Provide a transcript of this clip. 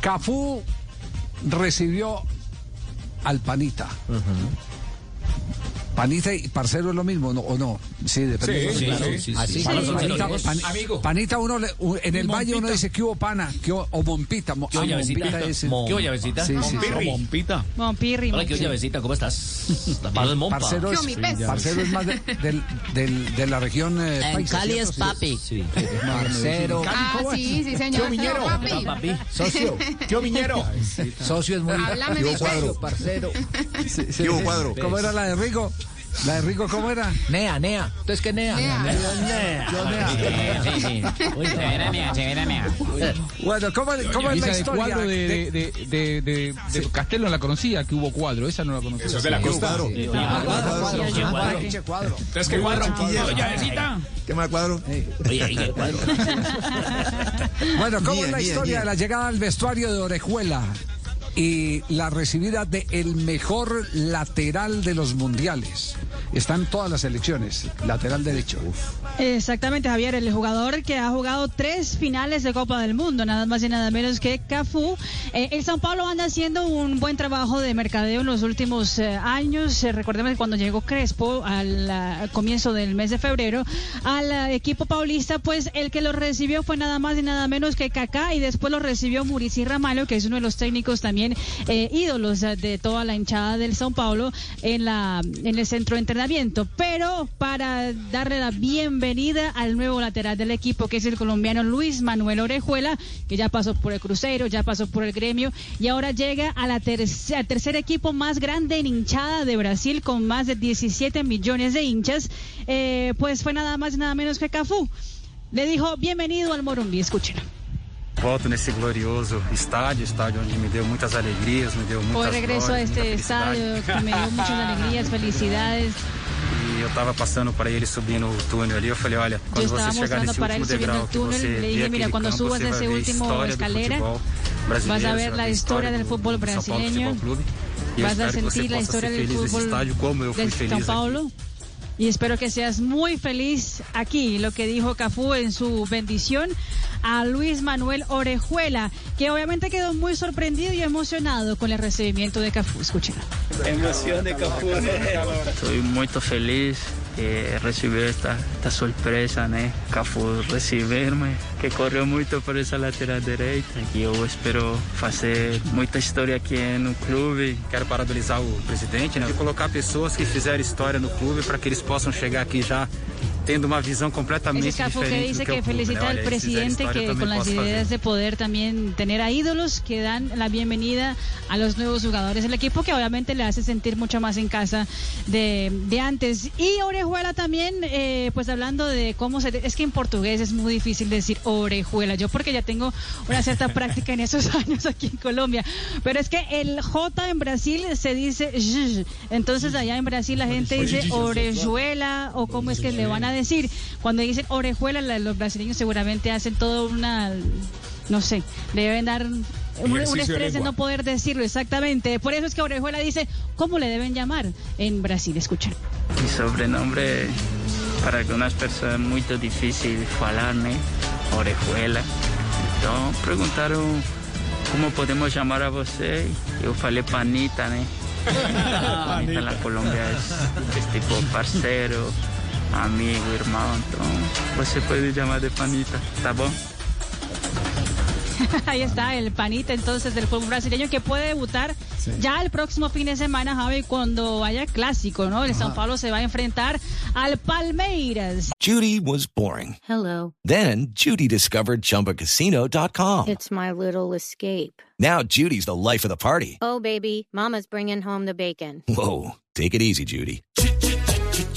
Cafú recibió al Panita. Panita y parcero es lo mismo, ¿no? ¿o no? Sí, depende. Sí, de- sí, sí, sí, Así, sí. Panita, Sí, Panita, amigos. Pan- Amigo. Panita uno le- u- en el valle uno dice que hubo pana, que hubo- o Mompita. mo- ¿Qué ah? Mompita es el- ¿Qué hubo, llavecita? Sí, sí, sí. Mompita. Mompirri, Hola, ¿qué llavecita? ¿Cómo estás? La paz del Mompa. Parcero es, parcero es más de, del- del- de la región eh, En paisa, Cali es papi. Sí. Parcero. Ah, sí, sí, señor. Miñero. Papi. Papi. Socio. ¿Qué miñero? Socio es muy... Háblame de peso. Parcero. ¿Qué hubo, cuadro? ¿Cómo era la de Rigo? La de Rigo, ¿cómo era? Nea, Nea. Entonces, ¿qué Nea? Sí, sí. Uy, severa mía, severa mía. Bueno, ¿cómo, cómo es la historia? cuadro de, de- de, de, de, de- de Castelo no la conocía, que hubo cuadro, esa no la conocía. Eso es de la costa. Entonces, ¿qué cuadro? llavecita. ¿Qué más cuadro? Oye. Bueno, ¿cómo es la historia de la llegada al vestuario de Orejuela y la recibida de el mejor lateral de los mundiales? Están todas las elecciones, lateral derecho. Exactamente, Javier, el jugador que ha jugado tres finales de Copa del Mundo, nada más y nada menos que Cafú. Eh, el Sao Paulo anda haciendo un buen trabajo de mercadeo en los últimos eh, años. Eh, recordemos que cuando llegó Crespo al ah, comienzo del mes de febrero al ah, equipo paulista, pues el que lo recibió fue nada más y nada menos que Kaká y después lo recibió Murici Ramalho, que es uno de los técnicos también eh, ídolos de toda la hinchada del Sao Paulo en la en el centro de entrenamiento. Pero para darle la bienvenida al nuevo lateral del equipo, que es el colombiano Luis Manuel Orejuela, que ya pasó por el Cruzeiro, ya pasó por el Gremio y ahora llega a la terce- al tercer equipo más grande en hinchada de Brasil con más de 17 millones de hinchas, eh, pues fue nada más y nada menos que Cafú. Le dijo bienvenido al Morumbi, escúchenlo. Volto nesse glorioso estádio, estádio onde me deu muitas alegrias, me deu muitas Hoy regresso a este estádio que me deu muitas alegrias, felicidades. E eu estava passando para ele subindo o túnel ali, eu falei, olha, quando você chegar nesse último degrau, que túnel, você le dije, mira, quando campo, subas esse último escalera, vas a ver a história do futebol brasileiro, vas a sentir a história do futebol de São Paulo. Y espero que seas muy feliz aquí, lo que dijo Cafú en su bendición a Luis Manuel Orejuela, que obviamente quedó muy sorprendido y emocionado con el recibimiento de Cafú. Escúchenlo. Emoción de Cafú. Estoy muy feliz de recibir esta, esta sorpresa, né? Cafu receber-me, que correu muito por essa lateral direita. E eu espero fazer muita história aqui no clube. Quero parabenizar o presidente, né? E colocar pessoas que fizeram história no clube para que eles possam chegar aqui já tendo uma visão completamente Ese diferente que dice que, que felicita al presidente que con las ideas de poder también tener a ídolos que dan la bienvenida a los nuevos jugadores del equipo que obviamente le hace sentir mucho más en casa de, de antes. Y Orejuela también, eh, pues hablando de cómo se... Es que en portugués es muy difícil decir Orejuela, yo porque ya tengo una cierta práctica en esos años aquí en Colombia, pero es que el J en Brasil se dice entonces allá en Brasil la gente dice Orejuela o cómo es que le van a decir. Cuando dicen Orejuela, la- los brasileños seguramente hacen todo una, no sé, deben dar un, un estrés de no poder decirlo exactamente. Por eso es que Orejuela dice cómo le deben llamar en Brasil. Escuchen. Mi sobrenombre para algumas pessoas é muito difícil de falar, né? Orejuela. Então perguntaram como podemos chamar a você. Eu falei Panita, né? Panita na Colômbia é, é tipo parceiro, amigo, irmão. Então você pode chamar de Panita, tá bom? Ahí está el panita entonces del fútbol brasileño que puede debutar ya el próximo fin de semana, Javi, cuando haya clásico, ¿no? El São Paulo se va a enfrentar al Palmeiras. Judy was boring. Hello. Then Judy discovered ChumbaCasino.com. It's my little escape. Now Judy's the life of the party. Oh, baby, Mama's bringing home the bacon. Whoa, take it easy, Judy.